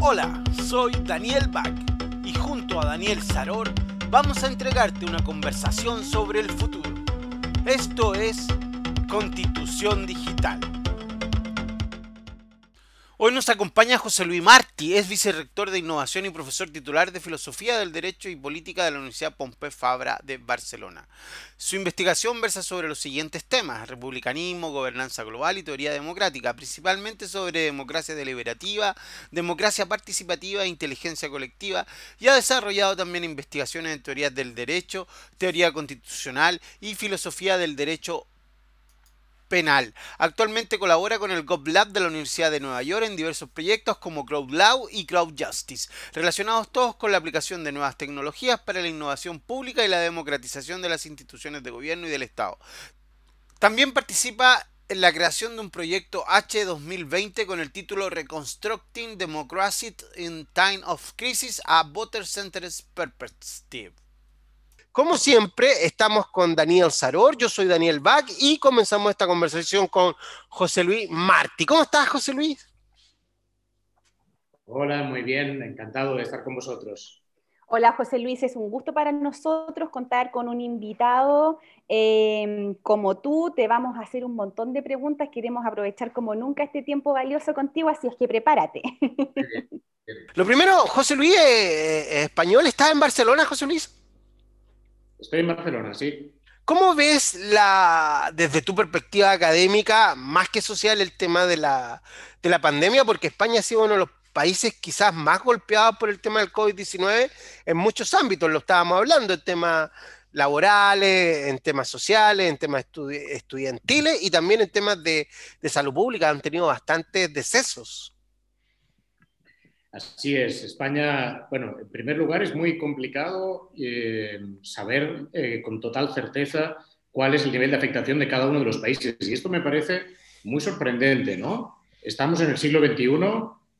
Hola, soy Daniel Bach y junto a Daniel Saror vamos a entregarte una conversación sobre el futuro. Esto es Constitución Digital. Hoy nos acompaña José Luis Martí, es vicerrector de Innovación y profesor titular de Filosofía del Derecho y Política de la Universidad Pompeu Fabra de Barcelona. Su investigación versa sobre los siguientes temas, republicanismo, gobernanza global y teoría democrática, principalmente sobre democracia deliberativa, democracia participativa e inteligencia colectiva, y ha desarrollado también investigaciones en teorías del derecho, teoría constitucional y filosofía del derecho penal. Actualmente colabora con el GovLab de la Universidad de Nueva York en diversos proyectos como Crowd Law y Crowd Justice, relacionados todos con la aplicación de nuevas tecnologías para la innovación pública y la democratización de las instituciones de gobierno y del Estado. También participa en la creación de un proyecto H 2020 con el título Reconstructing Democracy in Time of Crisis a Voter Centered Perspective. Como siempre, estamos con Daniel Saror, yo soy Daniel Bach y comenzamos esta conversación con José Luis Martí. ¿Cómo estás, José Luis? Hola, muy bien, encantado de estar con vosotros. Hola José Luis, es un gusto para nosotros contar con un invitado em, como tú. Te vamos a hacer un montón de preguntas, queremos aprovechar como nunca este tiempo valioso contigo, así es que prepárate. Lo primero, José Luis, eh, eh, español, ¿estás en Barcelona, José Luis? Estoy en Barcelona, sí. ¿Cómo ves la, desde tu perspectiva académica, más que social, el tema de la, de la pandemia? Porque España ha sido uno de los países quizás más golpeados por el tema del COVID-19 en muchos ámbitos, lo estábamos hablando, en temas laborales, en temas sociales, en temas estudiantiles y también en temas de, de salud pública, han tenido bastantes decesos. Así es, España, bueno, en primer lugar es muy complicado eh, saber eh, con total certeza cuál es el nivel de afectación de cada uno de los países. Y esto me parece muy sorprendente, ¿no? Estamos en el siglo XXI,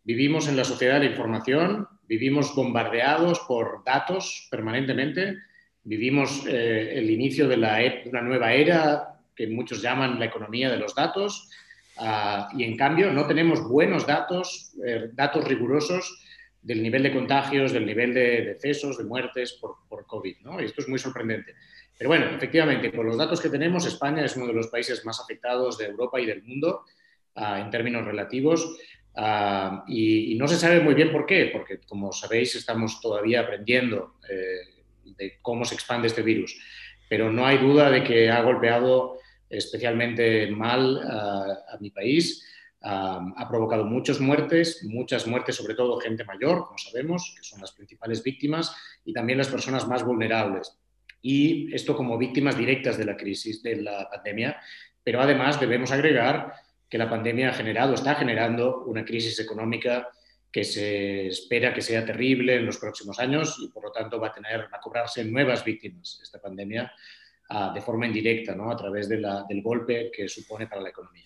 vivimos en la sociedad de la información, vivimos bombardeados por datos permanentemente, vivimos eh, el inicio de, la, e, una nueva era que muchos llaman la economía de los datos, Ah, y en cambio no tenemos buenos datos, eh, datos rigurosos del nivel de contagios, del nivel de decesos, de muertes por, por COVID. ¿no? Y esto es muy sorprendente. Pero bueno, efectivamente, con los datos que tenemos, España es uno de los países más afectados de Europa y del mundo ah, en términos relativos. Ah, y, no se sabe muy bien por qué, porque como sabéis estamos todavía aprendiendo eh, de cómo se expande este virus. Pero no hay duda de que ha golpeado especialmente mal a, mi país. ha provocado muchas muertes, muchas muertes, sobre todo gente mayor, como sabemos, que son las principales víctimas, y también las personas más vulnerables. Y esto como víctimas directas de la crisis, de la pandemia, pero además debemos agregar que la pandemia ha generado, está generando una crisis económica que se espera que sea terrible en los próximos años y por lo tanto va a tener a cobrarse nuevas víctimas esta pandemia de forma indirecta, ¿no? a través del golpe que supone para la economía.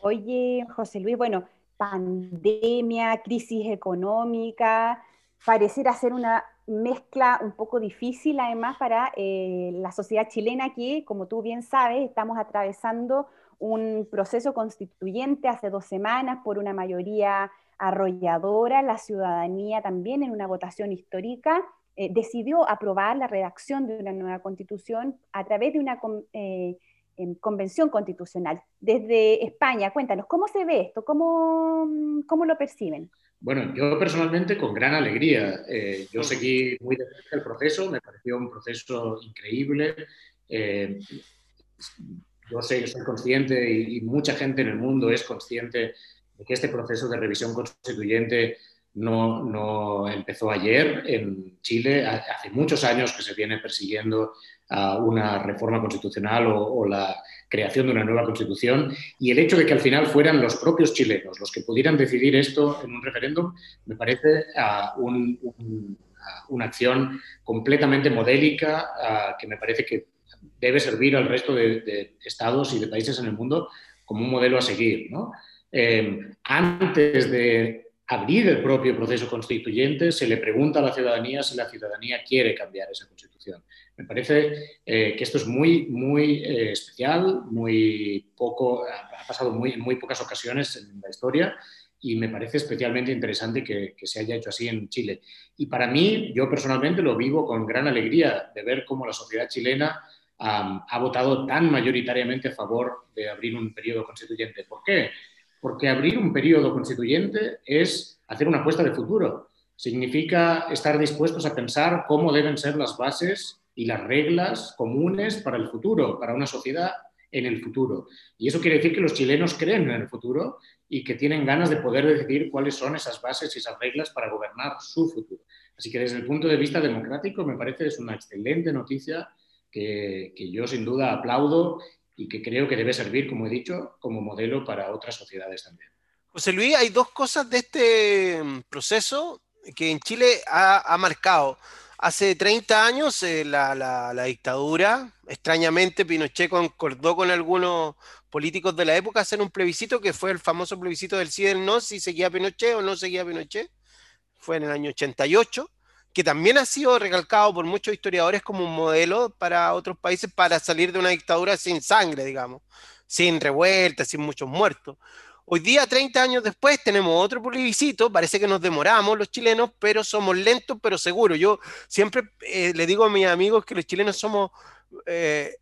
Oye, José Luis, bueno, pandemia, crisis económica, pareciera ser una mezcla un poco difícil además para eh, la sociedad chilena que, como tú bien sabes, estamos atravesando un proceso constituyente hace dos semanas por una mayoría arrolladora, la ciudadanía también en una votación histórica eh, decidió aprobar la redacción de una nueva constitución a través de una eh, em, convención constitucional. Desde España, cuéntanos, ¿cómo se ve esto? ¿Cómo, cómo lo perciben? Bueno, yo personalmente con gran alegría. Eh, yo seguí muy de cerca el proceso, me pareció un proceso increíble. yo sé, soy consciente y, y, mucha gente en el mundo es consciente de que este proceso de revisión constituyente no, no, empezó ayer en Chile. Hace muchos años que se viene persiguiendo una reforma constitucional o, la creación de una nueva constitución y el hecho de que al final fueran los propios chilenos los que pudieran decidir esto en un referéndum me parece una acción completamente modélica que me parece que debe servir al resto de, estados y de países en el mundo como un modelo a seguir. Eh, antes de abrir el propio proceso constituyente, se le pregunta a la ciudadanía si la ciudadanía quiere cambiar esa constitución. Me parece eh, que esto es muy, muy eh, especial, muy poco, ha pasado muy, en muy pocas ocasiones en la historia y me parece especialmente interesante que, se haya hecho así en Chile. Y para mí, yo personalmente lo vivo con gran alegría de ver cómo la sociedad chilena ha votado tan mayoritariamente a favor de abrir un periodo constituyente. ¿Por qué? Porque abrir un periodo constituyente es hacer una apuesta de futuro. Significa estar dispuestos a pensar cómo deben ser las bases y las reglas comunes para el futuro, para una sociedad en el futuro. Y eso quiere decir que los chilenos creen en el futuro y que tienen ganas de poder decidir cuáles son esas bases y esas reglas para gobernar su futuro. Así que desde el punto de vista democrático me parece es una excelente noticia que, yo sin duda aplaudo y que creo que debe servir, como he dicho, como modelo para otras sociedades también. José Luis, hay dos cosas de este mm, proceso que en Chile ha, marcado. Hace 30 años eh, la, la, dictadura, extrañamente Pinochet concordó con algunos políticos de la época hacer un plebiscito que fue el famoso plebiscito del sí del no, si seguía Pinochet o no seguía Pinochet. Fue en el año 88, que también ha sido recalcado por muchos historiadores como un modelo para otros países para salir de una dictadura sin sangre, digamos, sin revueltas, sin muchos muertos. Hoy día, 30 años después, tenemos otro plebiscito, parece que nos demoramos los chilenos, pero somos lentos, pero seguros. Yo siempre eh, le digo a mis amigos que los chilenos somos eh,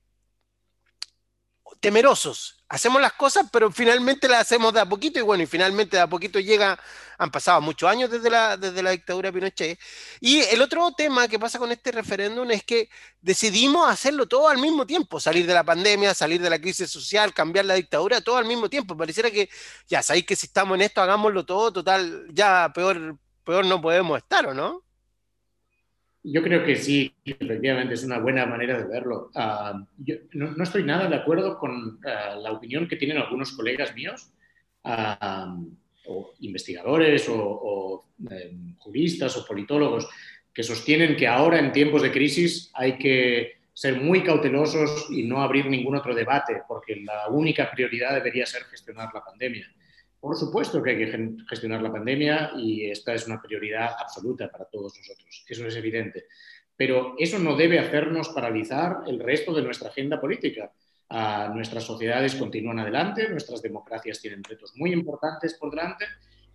temerosos. Hacemos las cosas, pero finalmente las hacemos de a poquito y bueno, y finalmente de a poquito llega, han pasado muchos años desde la, desde la dictadura de Pinochet. Y el otro tema que pasa con este referéndum es que decidimos hacerlo todo al mismo tiempo, salir de la pandemia, salir de la crisis social, cambiar la dictadura, todo al mismo tiempo. Pareciera que ya sabéis que si estamos en esto, hagámoslo todo, total, ya peor, peor no podemos estar, ¿o no? Yo creo que sí, efectivamente es una buena manera de verlo. Ah, no, estoy nada de acuerdo con ah, la opinión que tienen algunos colegas míos, ah, o investigadores, o, em, juristas, o politólogos, que sostienen que ahora en tiempos de crisis hay que ser muy cautelosos y no abrir ningún otro debate, porque la única prioridad debería ser gestionar la pandemia. Por supuesto que hay que gestionar la pandemia y esta es una prioridad absoluta para todos nosotros, eso es evidente. Pero eso no debe hacernos paralizar el resto de nuestra agenda política. Ah, nuestras sociedades continúan adelante, nuestras democracias tienen retos muy importantes por delante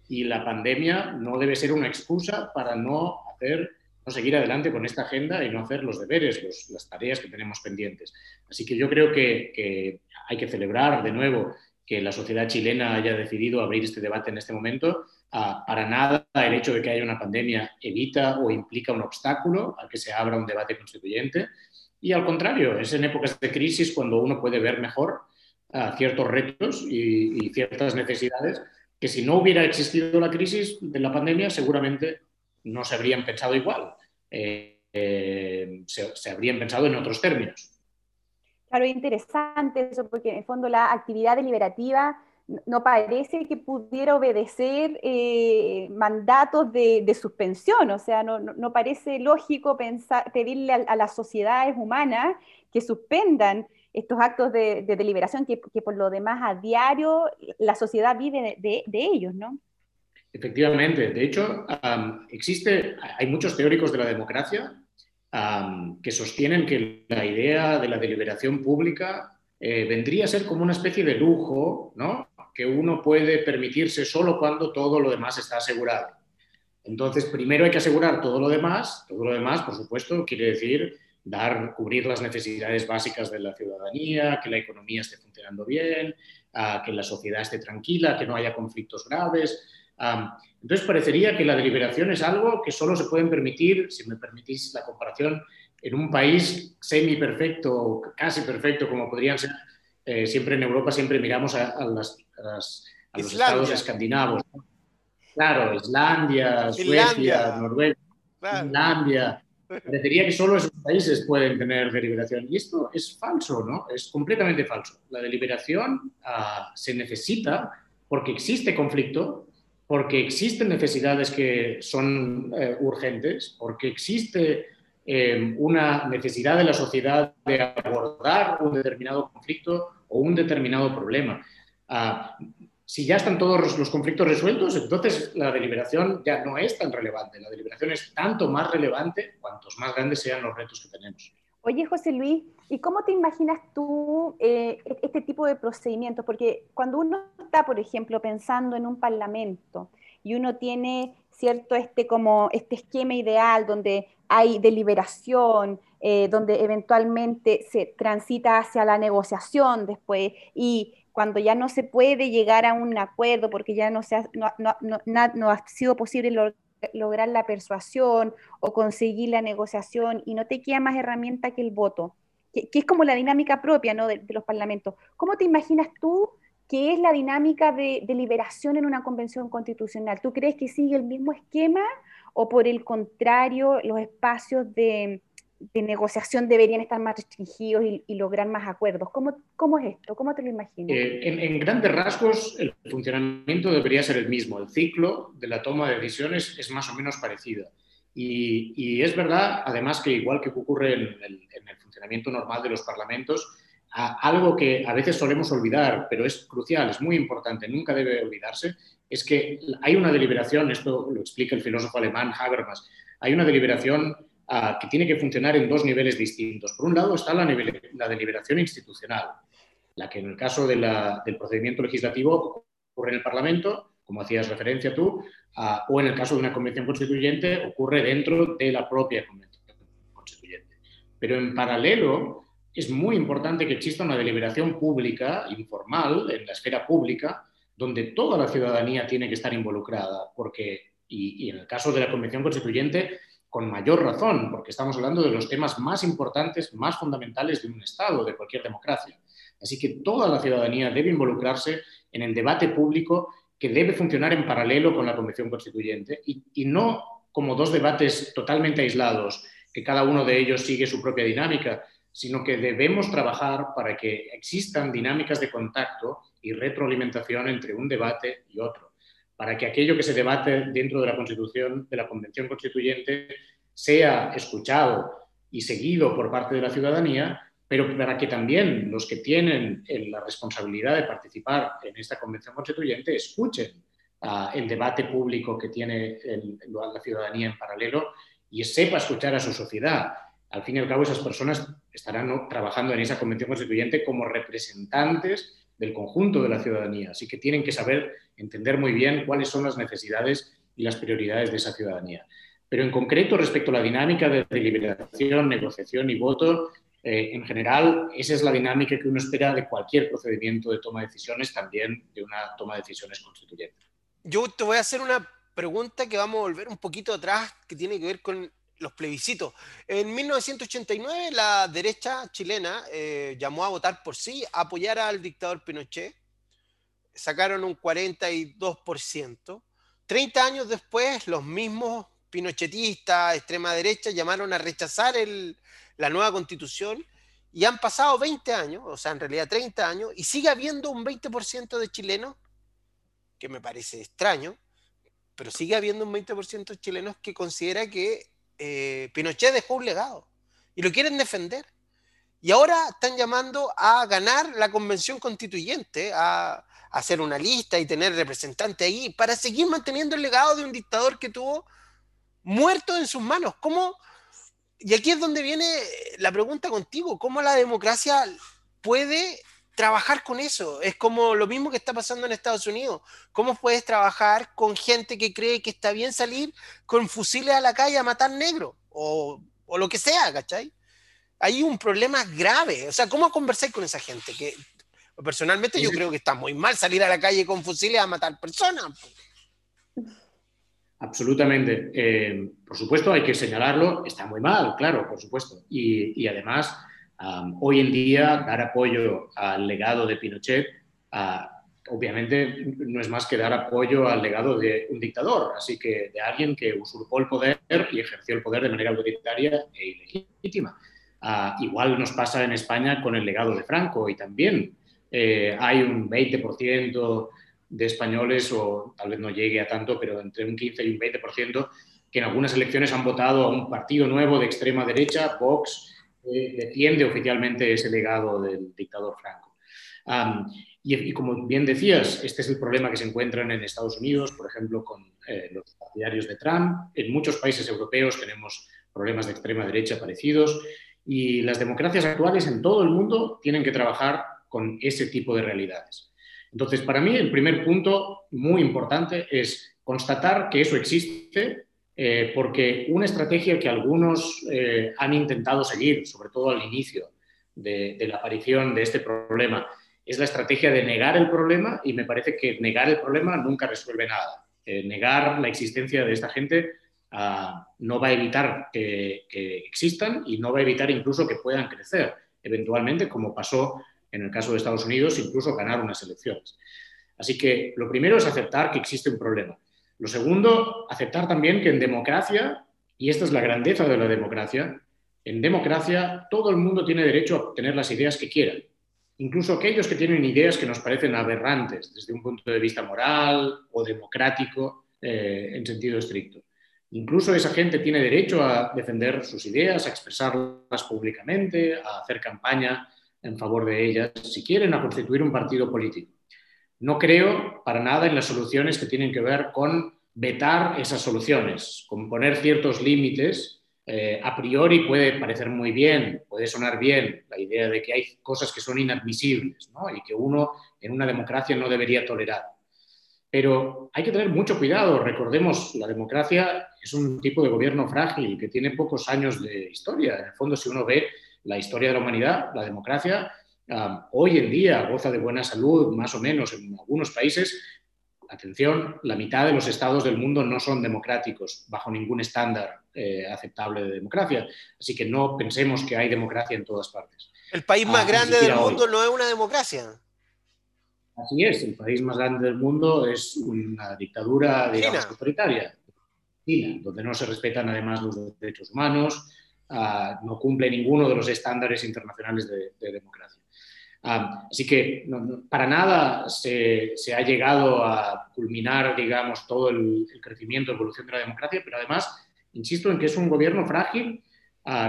y la pandemia no debe ser una excusa para no hacer no seguir adelante con esta agenda y no hacer los deberes, las tareas que tenemos pendientes. Así que yo creo que hay que celebrar de nuevo que la sociedad chilena haya decidido abrir este debate en este momento. Ah, para nada el hecho de que haya una pandemia evita o implica un obstáculo a que se abra un debate constituyente. Y al contrario, es en épocas de crisis cuando uno puede ver mejor ah, ciertos retos y, ciertas necesidades que si no hubiera existido la crisis de la pandemia seguramente no se habrían pensado igual. Eh, eh, se habrían pensado en otros términos. Claro, es interesante eso, porque en el fondo la actividad deliberativa no parece que pudiera obedecer eh, mandatos de, suspensión, o sea, no, parece lógico pensar, pedirle a, las sociedades humanas que suspendan estos actos de, deliberación que, por lo demás a diario la sociedad vive de, ellos, ¿no? Efectivamente, de hecho, existe, hay muchos teóricos de la democracia que sostienen que la idea de la deliberación pública eh, vendría a ser como una especie de lujo, ¿no? que uno puede permitirse solo cuando todo lo demás está asegurado. Entonces, primero hay que asegurar todo lo demás. Todo lo demás, por supuesto, quiere decir dar, cubrir las necesidades básicas de la ciudadanía, que la economía esté funcionando bien, que la sociedad esté tranquila, que no haya conflictos graves. Entonces parecería que la deliberación es algo que solo se pueden permitir, si me permitís la comparación, en un país semi perfecto, casi perfecto como podrían ser. Eh, siempre en Europa siempre miramos a, los estados escandinavos. Claro, Islandia, Suecia, Noruega, Finlandia. Parecería que solo esos países pueden tener deliberación. Y esto es falso, ¿no? Es completamente falso. La deliberación ah, se necesita porque existe conflicto, porque existen necesidades que son eh, urgentes, porque existe eh, una necesidad de la sociedad de abordar un determinado conflicto o un determinado problema. Ah, si ya están todos los conflictos resueltos, entonces la deliberación ya no es tan relevante. La deliberación es tanto más relevante cuantos más grandes sean los retos que tenemos. Oye, José Luis, ¿y cómo te imaginas tú eh, e-, este tipo de procedimientos? Porque cuando uno está, por ejemplo, pensando en un parlamento y uno tiene cierto este como este esquema ideal donde hay deliberación, eh, donde eventualmente se transita hacia la negociación después y cuando ya no se puede llegar a un acuerdo porque ya no, se ha, no, ha sido posible lograr la persuasión o conseguir la negociación y no te queda más herramienta que el voto, que, es como la dinámica propia ¿no? de, los parlamentos. ¿Cómo te imaginas tú que es la dinámica de, de liberación en una convención constitucional? ¿Tú crees que sigue el mismo esquema o por el contrario los espacios de, de negociación deberían estar más restringidos y, lograr más acuerdos. ¿Cómo, ¿Cómo, es esto? ¿Cómo te lo imaginas? Eh, en, grandes rasgos, el funcionamiento debería ser el mismo. El ciclo de la toma de decisiones es más o menos parecido. Y, y es verdad, además, que igual que ocurre en el funcionamiento normal de los parlamentos, algo que a veces solemos olvidar, pero es crucial, es muy importante, nunca debe olvidarse, es que hay una deliberación, esto lo explica el filósofo alemán Habermas, hay una deliberación que tiene que funcionar en dos niveles distintos. Por un lado está la, la deliberación institucional, la que en el caso del procedimiento legislativo ocurre en el Parlamento, como hacías referencia tú, o en el caso de una convención constituyente ocurre dentro de la propia convención constituyente. Pero en paralelo es muy importante que exista una deliberación pública, informal, en la esfera pública, donde toda la ciudadanía tiene que estar involucrada, porque, y en el caso de la convención constituyente, con mayor razón, porque estamos hablando de los temas más importantes, más fundamentales de un Estado, de cualquier democracia. Así que toda la ciudadanía debe involucrarse en el debate público que debe funcionar en paralelo con la Convención Constituyente y, no como dos debates totalmente aislados, que cada uno de ellos sigue su propia dinámica, sino que debemos trabajar para que existan dinámicas de contacto y retroalimentación entre un debate y otro para que aquello que se debate dentro de la Constitución, de la Convención Constituyente, sea escuchado y seguido por parte de la ciudadanía, pero para que también los que tienen la responsabilidad de participar en esta Convención Constituyente escuchen ah, el debate público que tiene la ciudadanía en paralelo y sepa escuchar a su sociedad. Al fin y al cabo, esas personas estarán trabajando en esa Convención Constituyente como representantes del conjunto de la ciudadanía. Así que tienen que saber entender muy bien cuáles son las necesidades y las prioridades de esa ciudadanía. Pero en concreto, respecto a la dinámica de deliberación, negociación y voto, eh, en general, esa es la dinámica que uno espera de cualquier procedimiento de toma de decisiones, también de una toma de decisiones constituyente. Yo te voy a hacer una pregunta que vamos a volver un poquito atrás, que tiene que ver con los plebiscitos. En 1989 la derecha chilena eh, llamó a votar por sí, a apoyar al dictador Pinochet. Sacaron un 42%. 30 años después, los mismos pinochetistas, extrema derecha, llamaron a rechazar la nueva constitución y han pasado 20 años, o sea, en realidad 30 años, y sigue habiendo un 20% de chilenos, que me parece extraño, pero sigue habiendo un 20% de chilenos que considera que eh, Pinochet dejó un legado y lo quieren defender. Y ahora están llamando a ganar la convención constituyente, a, hacer una lista y tener representantes ahí para seguir manteniendo el legado de un dictador que tuvo muerto en sus manos. ¿Cómo? Y aquí es donde viene la pregunta contigo, ¿cómo la democracia puede trabajar con eso. Es como lo mismo que está pasando en Estados Unidos. ¿Cómo puedes trabajar con gente que cree que está bien salir con fusiles a la calle a matar negros? O, o lo que sea, ¿cachai? Hay un problema grave. O sea, ¿cómo conversáis con esa gente? Que personalmente yo creo que está muy mal salir a la calle con fusiles a matar personas. Absolutamente. Eh, por supuesto, hay que señalarlo. Está muy mal, claro, por supuesto. Y, y además hoy en día, dar apoyo al legado de Pinochet, obviamente no es más que dar apoyo al legado de un dictador, así que de alguien que usurpó el poder y ejerció el poder de manera autoritaria e ilegítima. igual nos pasa en España con el legado de Franco y también eh, hay un 20% de españoles, o tal vez no llegue a tanto, pero entre un 15 y un 20%, que en algunas elecciones han votado a un partido nuevo de extrema derecha, Vox, defiende oficialmente ese legado del dictador Franco. y, como bien decías, este es el problema que se encuentran en Estados Unidos, por ejemplo, con eh, los partidarios de Trump. En muchos países europeos tenemos problemas de extrema derecha parecidos Y las democracias actuales en todo el mundo tienen que trabajar con ese tipo de realidades. Entonces, para mí, el primer punto muy importante es constatar que eso existe, eh, porque una estrategia que algunos eh, han intentado seguir, sobre todo al inicio de, la aparición de este problema, es la estrategia de negar el problema y me parece que negar el problema nunca resuelve nada. Eh, negar la existencia de esta gente ah, no va a evitar que, que, existan y no va a evitar incluso que puedan crecer eventualmente, como pasó en el caso de Estados Unidos, incluso ganar unas elecciones. Así que lo primero es aceptar que existe un problema. Lo segundo, aceptar también que en democracia, y esta es la grandeza de la democracia, en democracia todo el mundo tiene derecho a obtener las ideas que quiera, incluso aquellos que tienen ideas que nos parecen aberrantes desde un punto de vista moral o democrático eh, en sentido estricto. Incluso esa gente tiene derecho a defender sus ideas, a expresarlas públicamente, a hacer campaña en favor de ellas, si quieren, a constituir un partido político. No creo para nada en las soluciones que tienen que ver con vetar esas soluciones, con poner ciertos límites. Eh, a priori puede parecer muy bien, puede sonar bien la idea de que hay cosas que son inadmisibles y que uno en una democracia no debería tolerar. Pero hay que tener mucho cuidado. Recordemos, la democracia es un tipo de gobierno frágil que tiene pocos años de historia. En el fondo, si uno ve la historia de la humanidad, la democracia, hoy en día goza de buena salud, más o menos en algunos países. Atención, la mitad de los estados del mundo no son democráticos bajo ningún estándar eh, aceptable de democracia. Así que no pensemos que hay democracia en todas partes. El país más ah, grande del mundo no es una democracia. Así es, el país más grande del mundo es una dictadura, digamos, autoritaria. China, donde no se respetan además los derechos humanos, no cumple ninguno de los estándares internacionales de, democracia. Así que para nada se, ha llegado a culminar, digamos, todo el, crecimiento, evolución de la democracia, pero además, insisto en que es un gobierno frágil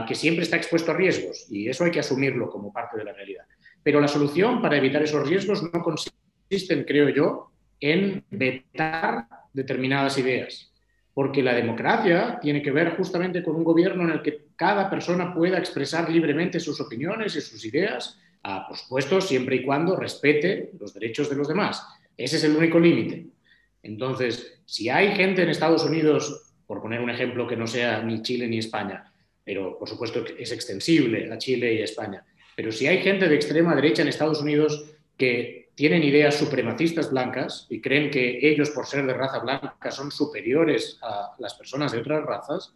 que siempre está expuesto a riesgos y eso hay que asumirlo como parte de la realidad. Pero la solución para evitar esos riesgos no consiste, creo yo, en vetar determinadas ideas porque la democracia tiene que ver justamente con un gobierno en el que cada persona pueda expresar libremente sus opiniones y sus ideas, ah, por supuesto, siempre y cuando respete los derechos de los demás. Ese es el único límite. Entonces, si hay gente en Estados Unidos, por poner un ejemplo que no sea ni Chile ni España, pero por supuesto es extensible a Chile y a España, pero si hay gente de extrema derecha en Estados Unidos que tienen ideas supremacistas blancas y creen que ellos, por ser de raza blanca, son superiores a las personas de otras razas,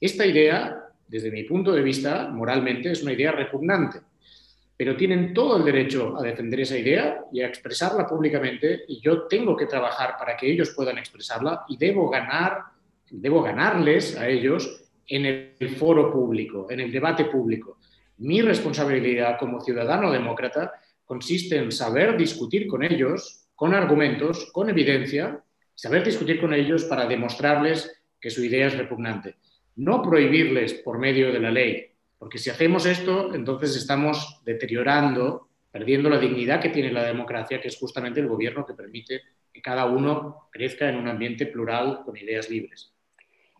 esta idea, desde mi punto de vista, moralmente, es una idea repugnante. Pero tienen todo el derecho a defender esa idea y a expresarla públicamente y yo tengo que trabajar para que ellos puedan expresarla y debo ganar, debo ganarles a ellos en el foro público, en el debate público. Mi responsabilidad como ciudadano demócrata consiste en saber discutir con ellos, con argumentos, con evidencia, saber discutir con ellos para demostrarles que su idea es repugnante. No prohibirles por medio de la ley, porque si hacemos esto, entonces estamos deteriorando, perdiendo la dignidad que tiene la democracia, que es justamente el gobierno que permite que cada uno crezca en un ambiente plural con ideas libres.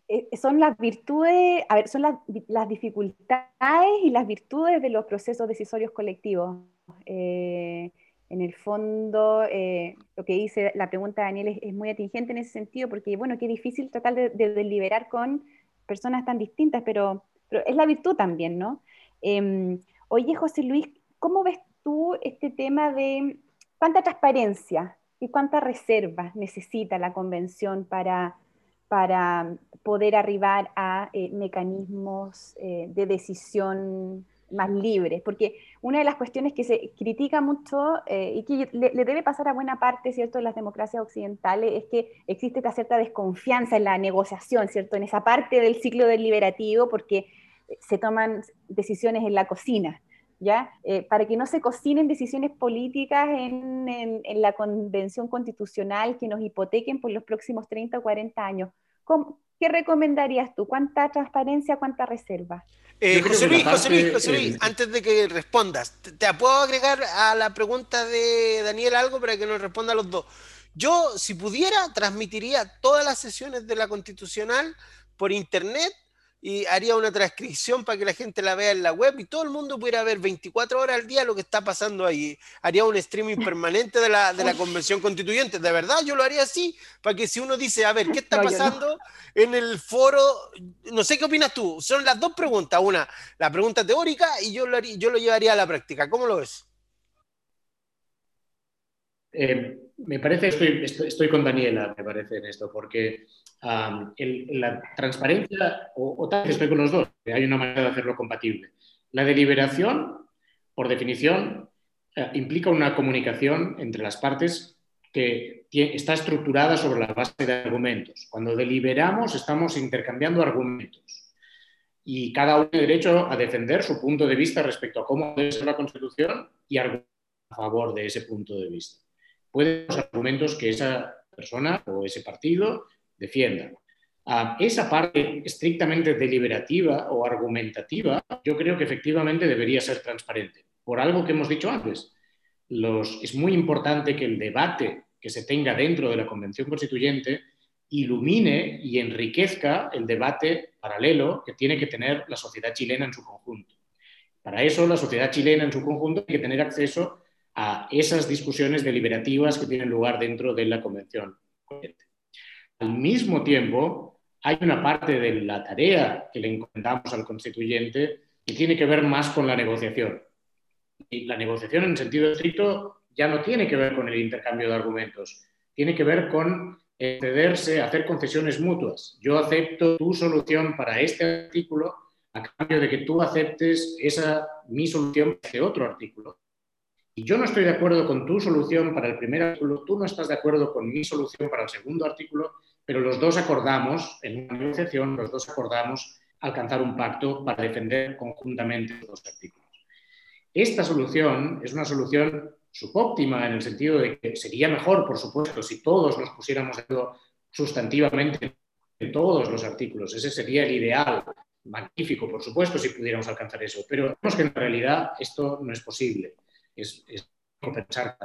Eh, son las virtudes, a ver, son las, las dificultades y las virtudes de los procesos decisorios colectivos. Eh, en el fondo, eh, lo que dice la pregunta de Daniel es, muy atingente en ese sentido, porque, bueno, qué difícil tratar de, deliberar con personas tan distintas, pero, es la virtud también, ¿no? Em, oye, José Luis, ¿cómo ves tú este tema de cuánta transparencia y cuánta reserva necesita la convención para, para poder arribar a eh, mecanismos de decisión más libres, porque una de las cuestiones que se critica mucho eh, y que le, debe pasar a buena parte, ¿cierto?, de las democracias occidentales es que existe esta cierta desconfianza en la negociación, ¿cierto?, en esa parte del ciclo deliberativo porque se toman decisiones en la cocina, ¿ya? Eh, para que no se cocinen decisiones políticas en, en, la convención constitucional que nos hipotequen por los próximos 30 o 40 años. ¿Qué recomendarías tú? ¿Cuánta transparencia, cuánta reserva? Eh, José, Luis, José, Luis, José Luis, antes de que respondas, ¿te, puedo agregar a la pregunta de Daniel algo para que nos responda a los dos? Yo, si pudiera, transmitiría todas las sesiones de la Constitucional por internet y haría una transcripción para que la gente la vea en la web y todo el mundo pudiera ver 24 horas al día lo que está pasando ahí. Haría un streaming permanente de la, de la convención constituyente. De verdad, yo lo haría así, para que si uno dice, a ver, ¿qué está pasando en el foro? No sé qué opinas tú. Son las dos preguntas. Una, la pregunta teórica y yo lo, haría, yo lo llevaría a la práctica. ¿Cómo lo ves? Eh, me parece, estoy, estoy, con Daniela, me parece en esto, porque la transparencia, o, tal vez estoy con los dos, hay una manera de hacerlo compatible. La deliberación, por definición, eh, implica una comunicación entre las partes que está estructurada sobre la base de argumentos. Cuando deliberamos estamos intercambiando argumentos y cada uno tiene derecho a defender su punto de vista respecto a cómo debe ser la Constitución y a favor de ese punto de vista. Pueden los argumentos que esa persona o ese partido defienda. esa parte estrictamente deliberativa o argumentativa, yo creo que efectivamente debería ser transparente, por algo que hemos dicho antes. Es muy importante que el debate que se tenga dentro de la Convención Constituyente ilumine y enriquezca el debate paralelo que tiene que tener la sociedad chilena en su conjunto. Para eso, la sociedad chilena en su conjunto tiene que tener acceso a esas discusiones deliberativas que tienen lugar dentro de la Convención Constituyente. Al mismo tiempo, hay una parte de la tarea que le encomendamos al constituyente que tiene que ver más con la negociación. Y la negociación en sentido estricto ya no tiene que ver con el intercambio de argumentos, tiene que ver con cederse, hacer concesiones mutuas. Yo acepto tu solución para este artículo a cambio de que tú aceptes esa mi solución para este otro artículo. Y yo no estoy de acuerdo con tu solución para el primer artículo, tú no estás de acuerdo con mi solución para el segundo artículo, pero los dos acordamos, en una negociación, los dos acordamos alcanzar un pacto para defender conjuntamente los dos artículos. Esta solución es una solución subóptima en el sentido de que sería mejor, por supuesto, si todos nos pusiéramos sustantivamente en todos los artículos. Ese sería el ideal. Magnífico, por supuesto, si pudiéramos alcanzar eso. Pero vemos que en realidad esto no es posible. Es, es compensar.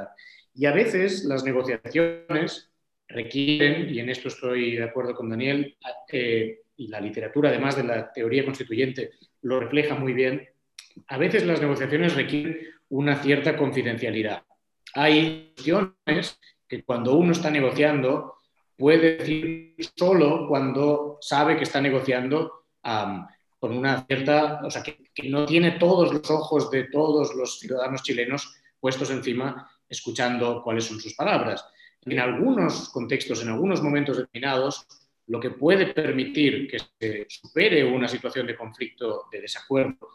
Y a veces las negociaciones requieren, y en esto estoy de acuerdo con Daniel, eh, y la literatura, además de la teoría constituyente, lo refleja muy bien, a veces las negociaciones requieren una cierta confidencialidad. Hay cuestiones que cuando uno está negociando puede decir solo cuando sabe que está negociando con una cierta, o sea, que, no tiene todos los ojos de todos los ciudadanos chilenos puestos encima escuchando cuáles son sus palabras en algunos contextos, en algunos momentos determinados, lo que puede permitir que se supere una situación de conflicto, de desacuerdo,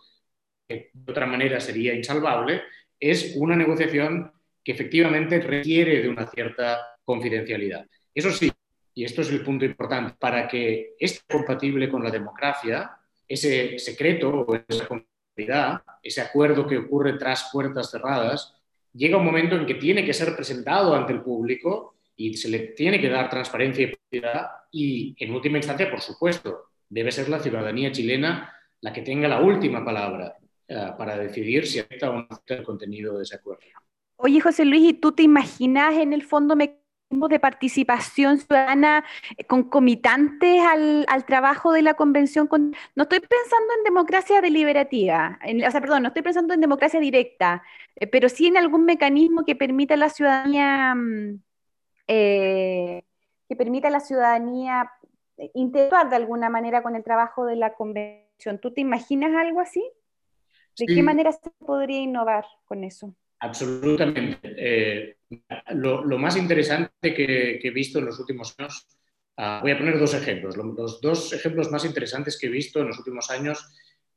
que de otra manera sería insalvable, es una negociación que efectivamente requiere de una cierta confidencialidad. Eso sí, y esto es el punto importante, para que esté compatible con la democracia, ese secreto o esa confidencialidad, ese acuerdo que ocurre tras puertas cerradas, llega un momento en que tiene que ser presentado ante el público y se le tiene que dar transparencia y publicidad y, en última instancia, por supuesto, debe ser la ciudadanía chilena la que tenga la última palabra eh, para decidir si acepta o no acepta el contenido de ese acuerdo. Oye, José Luis, ¿y tú te imaginas en el fondo de participación ciudadana eh, concomitantes al, al, trabajo de la convención. no estoy pensando en democracia deliberativa, o sea, perdón, no estoy pensando en democracia directa, eh, pero sí en algún mecanismo que permita a la ciudadanía, mm, eh, que permita a la ciudadanía interactuar de alguna manera con el trabajo de la convención. ¿Tú te imaginas algo así? ¿De qué manera se podría innovar con eso? Absolutamente. Eh, lo, más interesante que, he visto en los últimos años, ah, voy a poner dos ejemplos. Los dos ejemplos más interesantes que he visto en los últimos años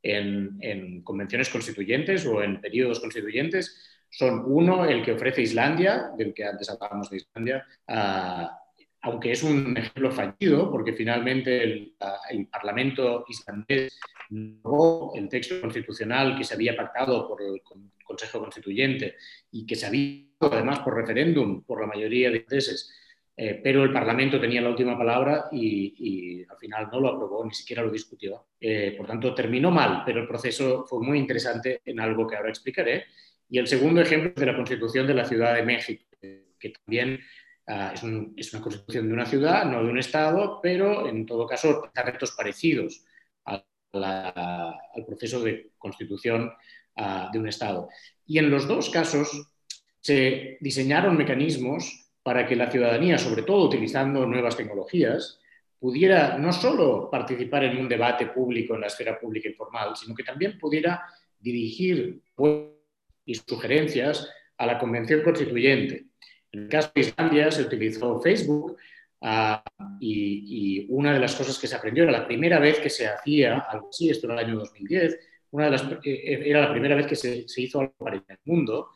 en, convenciones constituyentes o en periodos constituyentes son uno, el que ofrece Islandia, del que antes hablábamos de Islandia, ah, aunque es un ejemplo fallido, porque finalmente el, Parlamento islandés no el texto constitucional que se había pactado por el Consejo Constituyente y que se había además por referéndum por la mayoría de veces, eh, pero el Parlamento tenía la última palabra y, al final no lo aprobó, ni siquiera lo discutió. Eh, por tanto, terminó mal, pero el proceso fue muy interesante en algo que ahora explicaré. Y el segundo ejemplo es de la Constitución de la Ciudad de México, que también Ah, es, una constitución de una ciudad, no de un Estado, pero en todo caso, retos parecidos. al proceso de constitución de un Estado. Y en los dos casos se diseñaron mecanismos para que la ciudadanía, sobre todo utilizando nuevas tecnologías, pudiera no solo participar en un debate público en la esfera pública informal, sino que también pudiera dirigir y sugerencias a la Convención Constituyente. En el caso de Islandia se utilizó Facebook ah, y, una de las cosas que se aprendió era la primera vez que se hacía algo así, esto era el año 2010, una de las, eh, eh, era la primera vez que se, hizo algo para el mundo.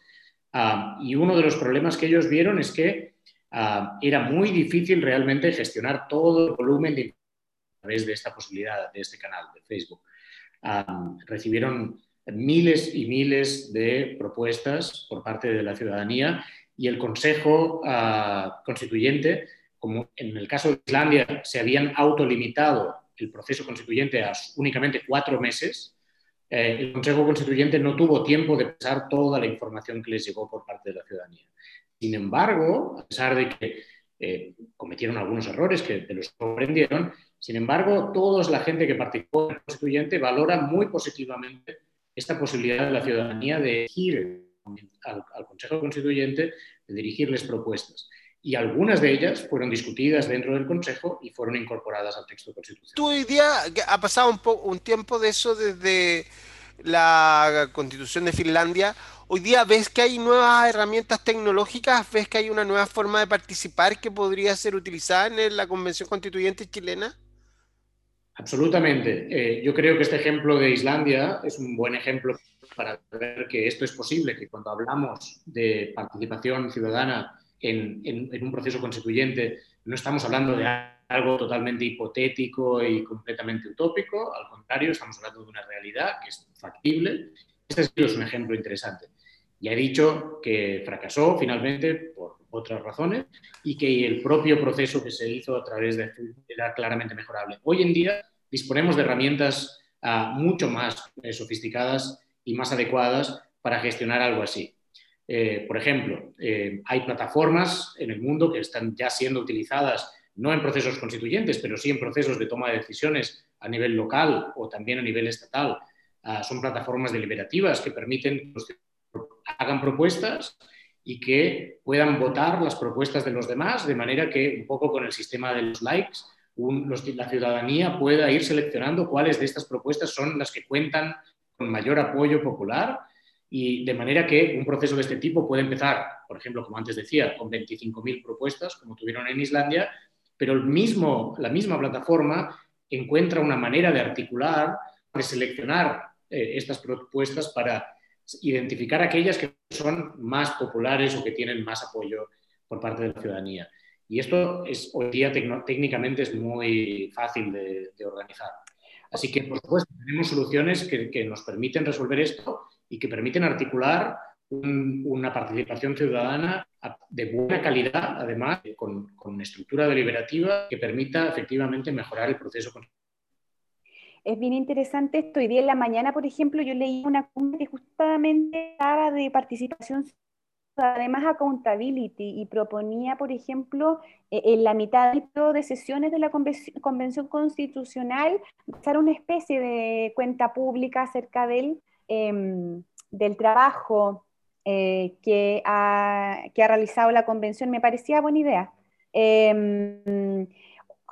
Ah, y uno de los problemas que ellos vieron es que ah, era muy difícil realmente gestionar todo el volumen de a través de esta posibilidad, de este canal de Facebook. recibieron miles y miles de propuestas por parte de la ciudadanía y el Consejo ah, Constituyente, como en el caso de Islandia se habían autolimitado el proceso constituyente a únicamente cuatro meses, eh, el Consejo Constituyente no tuvo tiempo de pensar toda la información que les llegó por parte de la ciudadanía. Sin embargo, a pesar de que eh, cometieron algunos errores que de los que aprendieron, sin embargo, toda la gente que participó en el Constituyente valora muy positivamente esta posibilidad de la ciudadanía de elegir al, Consejo Constituyente, de dirigirles propuestas. Y algunas de ellas fueron discutidas dentro del Consejo y fueron incorporadas al texto constitucional. Tú hoy día ha pasado un, un tiempo de eso desde la Constitución de Finlandia. Hoy día ves que hay nuevas herramientas tecnológicas, ves que hay una nueva forma de participar que podría ser utilizada en la Convención Constituyente chilena. Absolutamente. Eh, yo creo que este ejemplo de Islandia es un buen ejemplo para ver que esto es posible, que cuando hablamos de participación ciudadana en, un proceso constituyente, no estamos hablando de algo totalmente hipotético y completamente utópico, al contrario, estamos hablando de una realidad que es factible. Este es un ejemplo interesante. Ya he dicho que fracasó finalmente por otras razones y que el propio proceso que se hizo a través de era claramente mejorable. Hoy en día disponemos de herramientas ah, mucho más eh, sofisticadas y más adecuadas para gestionar algo así. Eh, por ejemplo, eh, hay plataformas en el mundo que están ya siendo utilizadas no en procesos constituyentes, pero sí en procesos de toma de decisiones a nivel local o también a nivel estatal. Ah, son plataformas deliberativas que permiten que hagan propuestas y que puedan votar las propuestas de los demás, de manera que un poco con el sistema de los likes, la ciudadanía pueda ir seleccionando cuáles de estas propuestas son las que cuentan con mayor apoyo popular y de manera que un proceso de este tipo puede empezar, por ejemplo, como antes decía, con 25.000 propuestas, como tuvieron en Islandia, pero el mismo, la misma plataforma encuentra una manera de articular, de seleccionar eh, estas propuestas para identificar aquellas que son más populares o que tienen más apoyo por parte de la ciudadanía. Y esto es, hoy día técnicamente es muy fácil de, organizar. Así que, por supuesto, tenemos soluciones que, nos permiten resolver esto y que permiten articular una participación ciudadana de buena calidad, además, con, con estructura deliberativa que permita efectivamente mejorar el proceso es bien interesante esto. Hoy día en la mañana, por ejemplo, yo leí una cumbre que justamente hablaba de participación además accountability y proponía, por ejemplo, e, en la mitad de sesiones de la Convención Constitucional, hacer una especie de cuenta pública acerca del, em, del trabajo eh, que, ha, que, ha, realizado la Convención. Me parecía buena idea. Em,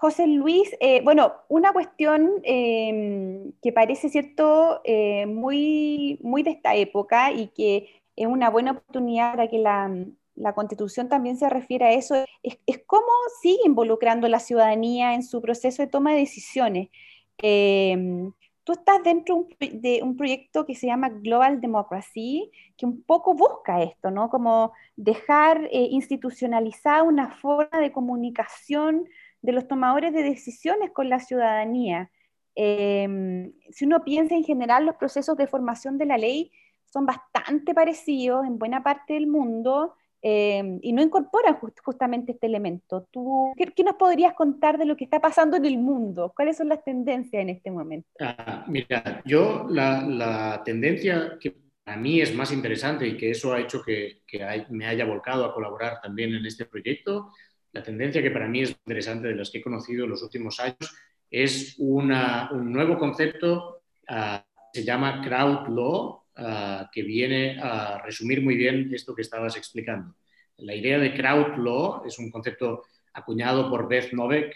José Luis, eh, bueno, una cuestión em, que parece cierto eh, muy, muy de esta época y que es una buena oportunidad para que la, Constitución también se refiere a eso, es, cómo sigue involucrando la ciudadanía en su proceso de toma de decisiones. Em, tú estás dentro de un proyecto que se llama Global Democracy, que un poco busca esto, ¿no? Como dejar eh, institucionalizada una forma de comunicación de los tomadores de decisiones con la ciudadanía. Em, si uno piensa en general, los procesos de formación de la ley son bastante parecidos en buena parte del mundo em, y no incorporan justamente este elemento. ¿Tú, qué, nos podrías contar de lo que está pasando en el mundo? ¿Cuáles son las tendencias en este momento? Ah, mira, yo la, tendencia que a mí es más interesante y que eso ha hecho que, me haya volcado a colaborar también en este proyecto la tendencia que para mí es interesante de las que he conocido en los últimos años es un nuevo concepto, se llama crowd law, que viene a resumir muy bien esto que estabas explicando. La idea de crowd law es un concepto acuñado por Beth Novak,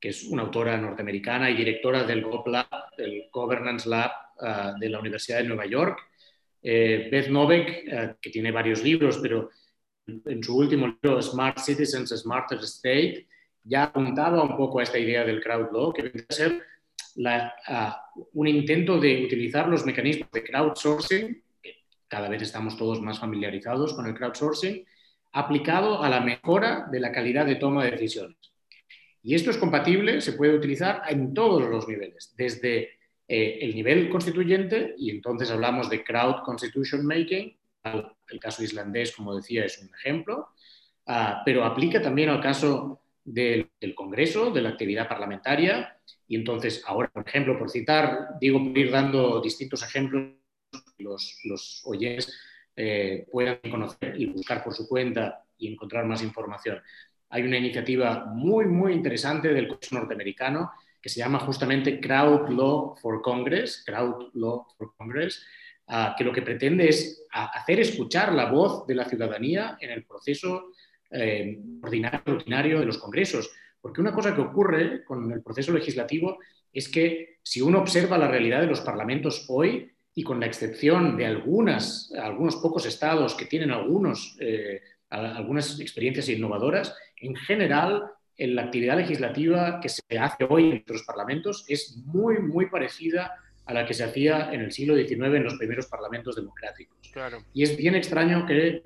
que es una autora norteamericana y directora del GovLab, el Governance Lab de la Universidad de Nueva York. Eh, Beth Novak, eh, que tiene varios libros, pero en su último libro, Smart Citizens, Smarter State, ya apuntaba un poco a esta idea del crowd law, que debe ser un intento de utilizar los mecanismos de crowdsourcing, que cada vez estamos todos más familiarizados con el crowdsourcing, aplicado a la mejora de la calidad de toma de decisiones. Y esto es compatible, se puede utilizar en todos los niveles, desde eh, el nivel constituyente, y entonces hablamos de crowd constitution making, el caso islandés, como decía, es un ejemplo, ah, pero aplica también al caso del, Congreso, de la actividad parlamentaria, y entonces ahora, por ejemplo, por citar, digo, por ir dando distintos ejemplos, los, los oyentes eh, puedan conocer y buscar por su cuenta y encontrar más información. Hay una iniciativa muy, muy interesante del Congreso norteamericano que se llama justamente Crowd Law for Congress, Crowd Law for Congress, ah, que lo que pretende es hacer escuchar la voz de la ciudadanía en el proceso eh, ordinario, rutinario de los congresos. Porque una cosa que ocurre con el proceso legislativo es que si uno observa la realidad de los parlamentos hoy, y con la excepción de algunas, algunos pocos estados que tienen algunos, eh, algunas experiencias innovadoras, en general en la actividad legislativa que se hace hoy en nuestros parlamentos es muy, muy parecida a la que se hacía en el siglo XIX en los primeros parlamentos democráticos. Y es bien extraño que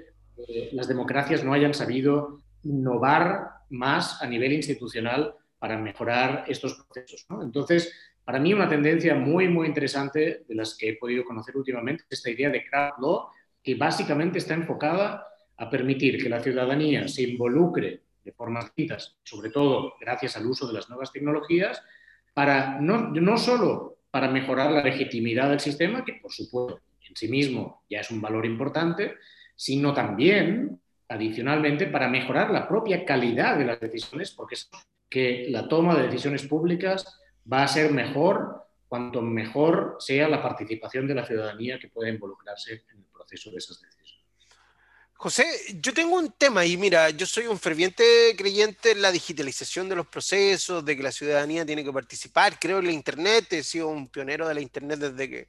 eh, las democracias no hayan sabido innovar más a nivel institucional para mejorar estos procesos. Entonces, para mí una tendencia muy, muy interesante de las que he podido conocer últimamente es esta idea de crowd law, que básicamente está enfocada a permitir que la ciudadanía se involucre de formas distintas, sobre todo gracias al uso de las nuevas tecnologías, para no, no solo para mejorar la legitimidad del sistema, que por supuesto en sí mismo ya es un valor importante, sino también, adicionalmente, para mejorar la propia calidad de las decisiones, porque es que la toma de decisiones públicas va a ser mejor cuanto mejor sea la participación de la ciudadanía que pueda involucrarse en el proceso de esas decisiones. José, yo tengo un tema y mira, yo soy un ferviente creyente en la digitalización de los procesos, de que la ciudadanía tiene que participar. Creo en la Internet, he sido un pionero de la Internet desde que,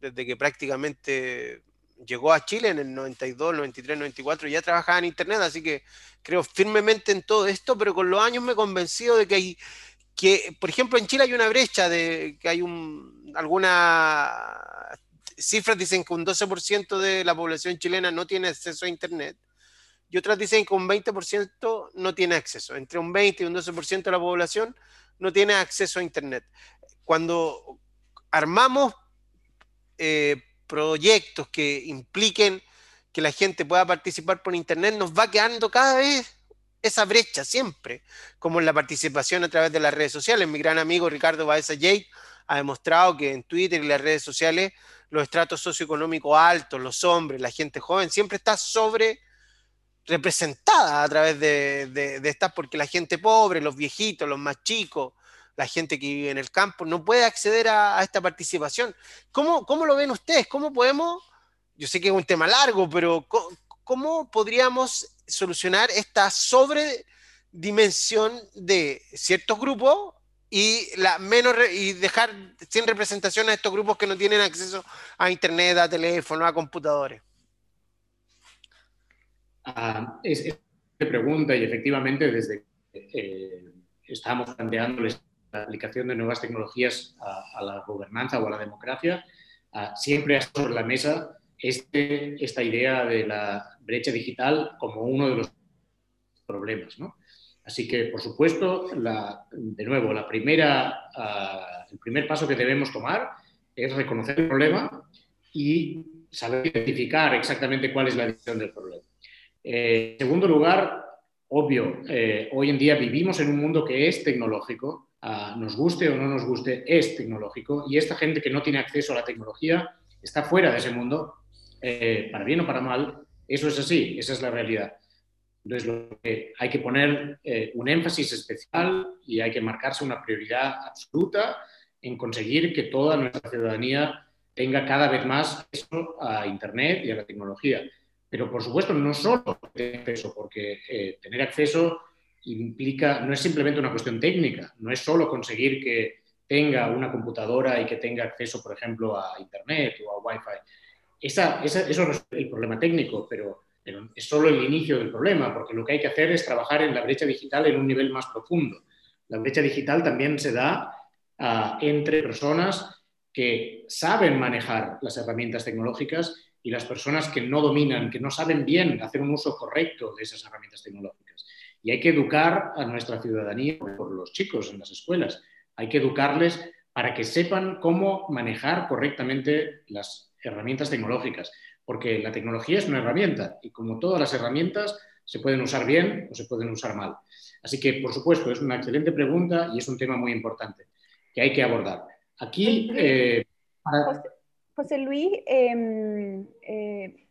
desde que prácticamente llegó a Chile en el 92, 93, 94, ya trabajaba en Internet, así que creo firmemente en todo esto, pero con los años me he convencido de que hay, que, por ejemplo, en Chile hay una brecha de que hay un, alguna cifras dicen que un 12% de la población chilena no tiene acceso a Internet y otras dicen que un 20% no tiene acceso. Entre un 20 y un 12% de la población no tiene acceso a Internet. Cuando armamos eh, proyectos que impliquen que la gente pueda participar por Internet, nos va quedando cada vez esa brecha siempre, como en la participación a través de las redes sociales. Mi gran amigo Ricardo Baeza Jade ha demostrado que en Twitter y las redes sociales los estratos socioeconómicos altos, los hombres, la gente joven, siempre está sobre representada a través de, de, estas, porque la gente pobre, los viejitos, los más chicos, la gente que vive en el campo, no puede acceder a, esta participación. ¿Cómo, ¿Cómo, lo ven ustedes? ¿Cómo podemos, yo sé que es un tema largo, pero ¿cómo, podríamos solucionar esta sobredimensión de ciertos grupos y, la menos y dejar sin representación a estos grupos que no tienen acceso a internet, a teléfono, a computadores? Ah, pregunta y efectivamente desde que eh, estamos planteándoles la aplicación de nuevas tecnologías a, la gobernanza o a la democracia, ah, siempre ha sobre la mesa este, esta idea de la brecha digital como uno de los problemas. Así que, por supuesto, de nuevo, la primera, ah, el primer paso que debemos tomar es reconocer el problema y saber identificar exactamente cuál es la dirección del problema. Eh, en segundo lugar, obvio, eh, hoy en día vivimos en un mundo que es tecnológico, ah, nos guste o no nos guste, es tecnológico, y esta gente que no tiene acceso a la tecnología está fuera de ese mundo, eh, para bien o para mal, eso es así, esa es la realidad Entonces, lo que hay que poner eh, un énfasis especial y hay que marcarse una prioridad absoluta en conseguir que toda nuestra ciudadanía tenga cada vez más acceso a Internet y a la tecnología. Pero, por supuesto, no solo tener acceso, porque eh, tener acceso implica, no es simplemente una cuestión técnica, no es solo conseguir que tenga una computadora y que tenga acceso, por ejemplo, a Internet o a Wi-Fi. Esa, eso es el problema técnico, pero, es solo el inicio del problema, porque lo que hay que hacer es trabajar en la brecha digital en un nivel más profundo. La brecha digital también se da ah, entre personas que saben manejar las herramientas tecnológicas y las personas que no dominan, que no saben bien hacer un uso correcto de esas herramientas tecnológicas. Y hay que educar a nuestra ciudadanía, por los chicos en las escuelas, hay que educarles para que sepan cómo manejar correctamente las herramientas tecnológicas, porque la tecnología es una herramienta y como todas las herramientas se pueden usar bien o se pueden usar mal. Así que, por supuesto, es una excelente pregunta y es un tema muy importante que hay que abordar. Aquí... Eh, José, Luis, em, eh,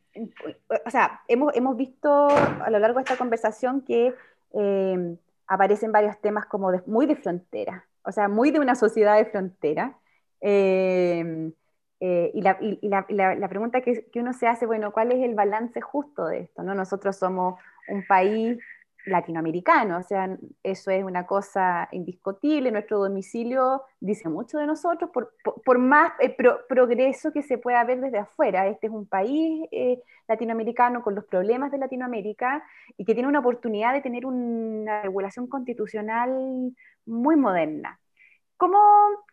o sea, hemos, hemos, visto a lo largo de esta conversación que em, aparecen varios temas como muy de frontera, o sea, muy de una sociedad de frontera. Em, eh, y, la, y, la, la, pregunta que, que, uno se hace, bueno, ¿cuál es el balance justo de esto? ¿no? Nosotros somos un país latinoamericano, o sea, eso es una cosa indiscutible, nuestro domicilio dice mucho de nosotros, por, por, más eh, progreso que se pueda ver desde afuera. Este es un país eh, latinoamericano con los problemas de Latinoamérica y que tiene una oportunidad de tener una regulación constitucional muy moderna. ¿Cómo,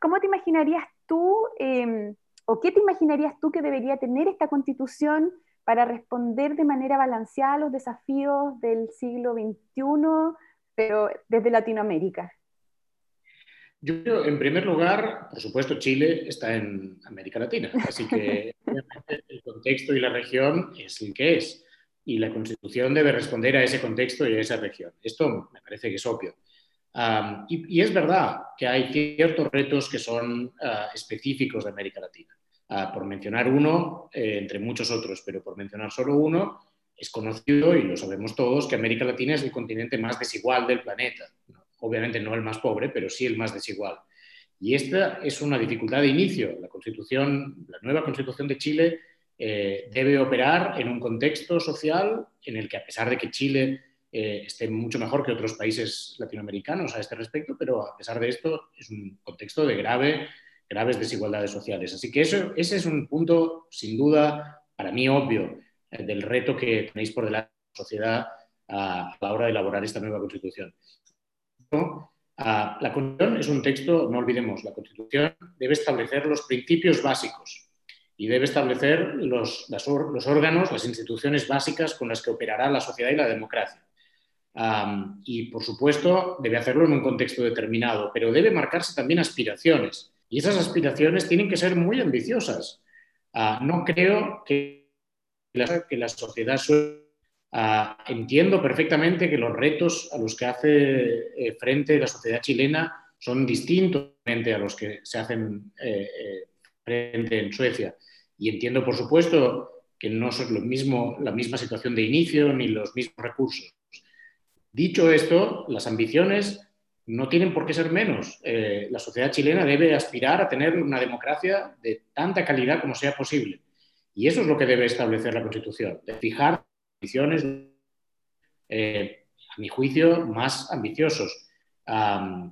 cómo te imaginarías tú, em, o qué te imaginarías tú que debería tener esta constitución para responder de manera balanceada a los desafíos del siglo XXI, pero desde Latinoamérica? Yo creo, en primer lugar, por supuesto, Chile está en América Latina, así que el contexto y la región es el que es, y la Constitución debe responder a ese contexto y a esa región. Esto me parece que es obvio y, es verdad que hay ciertos retos que son ah, específicos de América Latina. Ah, por mencionar uno, eh, entre muchos otros, pero por mencionar solo uno, es conocido y lo sabemos todos que América Latina es el continente más desigual del planeta. Obviamente no el más pobre, pero sí el más desigual. Y esta es una dificultad de inicio. La constitución, la nueva constitución de Chile eh, debe operar en un contexto social en el que a pesar de que Chile eh, esté mucho mejor que otros países latinoamericanos a este respecto, pero a pesar de esto es un contexto de grave, graves desigualdades sociales. Así que eso, ese es un punto, sin duda, para mí obvio, eh, del reto que tenéis por delante la sociedad a, la hora de elaborar esta nueva constitución. la Constitución es un texto, no olvidemos, la Constitución debe establecer los principios básicos y debe establecer los, los órganos, las instituciones básicas con las que operará la sociedad y la democracia y, por supuesto, debe hacerlo en un contexto determinado, pero debe marcarse también aspiraciones. Y esas aspiraciones tienen que ser muy ambiciosas. Ah, no creo que la, que la sociedad... Uh, entiendo perfectamente que los retos a los que hace eh, frente la sociedad chilena son distintos a los que se hacen eh, eh, frente en Suecia. Y entiendo, por supuesto, que no son lo mismo, la misma situación de inicio ni los mismos recursos. Dicho esto, las ambiciones no tienen por qué ser menos. Eh, la sociedad chilena debe aspirar a tener una democracia de tanta calidad como sea posible. Y eso es lo que debe establecer la Constitución, de fijar ambiciones, eh, a mi juicio, más ambiciosos.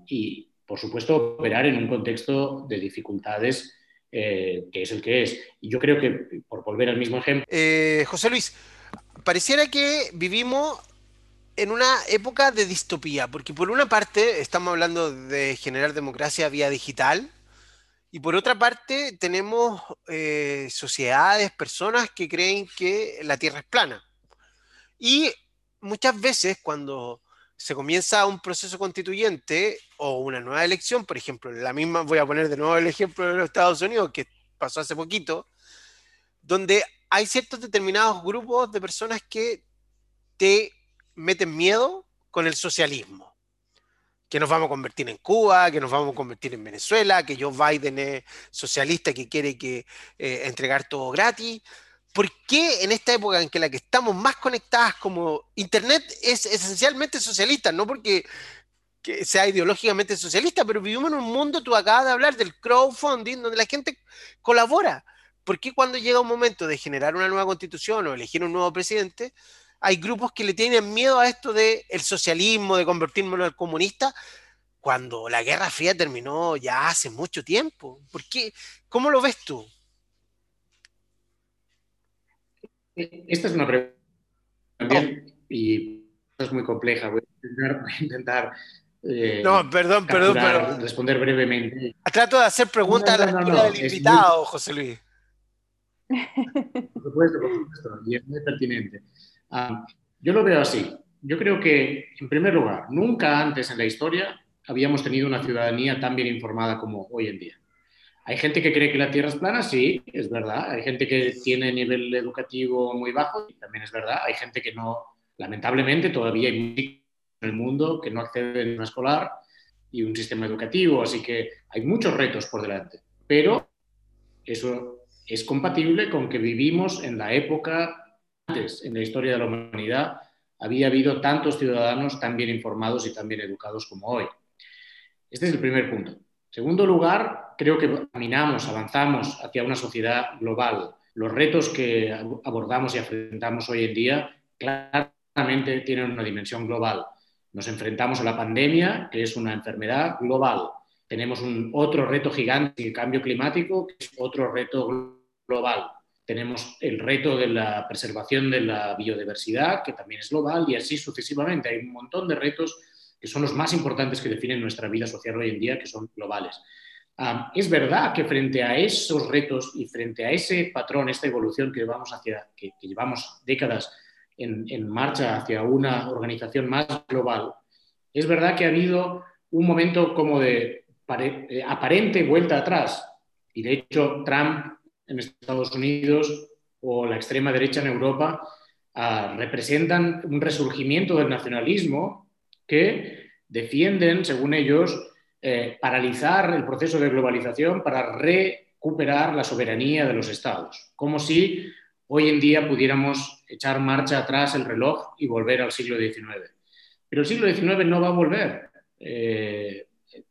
y, por supuesto, operar en un contexto de dificultades eh, que es el que es. Y yo creo que, por volver al mismo ejemplo... José Luis, pareciera que vivimos en una época de distopía, porque por una parte estamos hablando de generar democracia vía digital, y por otra parte tenemos eh, sociedades, personas que creen que la Tierra es plana. Y muchas veces cuando se comienza un proceso constituyente o una nueva elección, por ejemplo, la misma, voy a poner de nuevo el ejemplo de los Estados Unidos, que pasó hace poquito, donde hay ciertos determinados grupos de personas que te meten miedo con el socialismo. Que nos vamos a convertir en Cuba, que nos vamos a convertir en Venezuela, que Joe Biden es socialista que quiere que, eh, entregar todo gratis. ¿por qué en esta época en que la que estamos más conectadas como Internet es esencialmente socialista? No porque sea ideológicamente socialista, pero vivimos en un mundo, tú acabas de hablar del crowdfunding, donde la gente colabora. ¿Por qué cuando llega un momento de generar una nueva constitución o elegir un nuevo presidente, hay grupos que le tienen miedo a esto del el socialismo, de convertirnos en comunista, cuando la Guerra Fría terminó ya hace mucho tiempo? ¿Por qué? ¿Cómo lo ves tú? Esta es una pregunta también y es muy compleja. Voy a intentar, eh, no, perdón, perdón, pero responder brevemente. Trato de hacer preguntas a la altura del invitado, José Luis. Por supuesto, por supuesto, y es muy pertinente. Ah, yo lo veo así. Yo creo que, en primer lugar, nunca antes en la historia habíamos tenido una ciudadanía tan bien informada como hoy en día. Hay gente que cree que la Tierra es plana, sí, es verdad. Hay gente que tiene nivel educativo muy bajo, también es verdad. Hay gente que no, lamentablemente, todavía hay en el mundo que no acceden a una escolar y un sistema educativo, así que hay muchos retos por delante. Pero eso es compatible con que vivimos en la época antes, en la historia de la humanidad, había habido tantos ciudadanos tan bien informados y tan bien educados como hoy. Este es el primer punto. Segundo lugar, creo que caminamos, avanzamos hacia una sociedad global. Los retos que abordamos y afrontamos hoy en día claramente tienen una dimensión global. Nos enfrentamos a la pandemia, que es una enfermedad global. Tenemos un otro reto gigante, el cambio climático, que es otro reto global. Tenemos el reto de la preservación de la biodiversidad, que también es global, y así sucesivamente. Hay un montón de retos que son los más importantes que definen nuestra vida social hoy en día, que son globales. es verdad que frente a esos retos y frente a ese patrón, esta evolución que, vamos hacia, que, llevamos décadas en, marcha hacia una organización más global, es verdad que ha habido un momento como de aparente vuelta atrás. Y de hecho, Trump en Estados Unidos o la extrema derecha en Europa ah, representan un resurgimiento del nacionalismo que defienden, según ellos, eh, paralizar el proceso de globalización para recuperar la soberanía de los estados, como si hoy en día pudiéramos echar marcha atrás el reloj y volver al siglo XIX. Pero el siglo XIX no va a volver. Eh,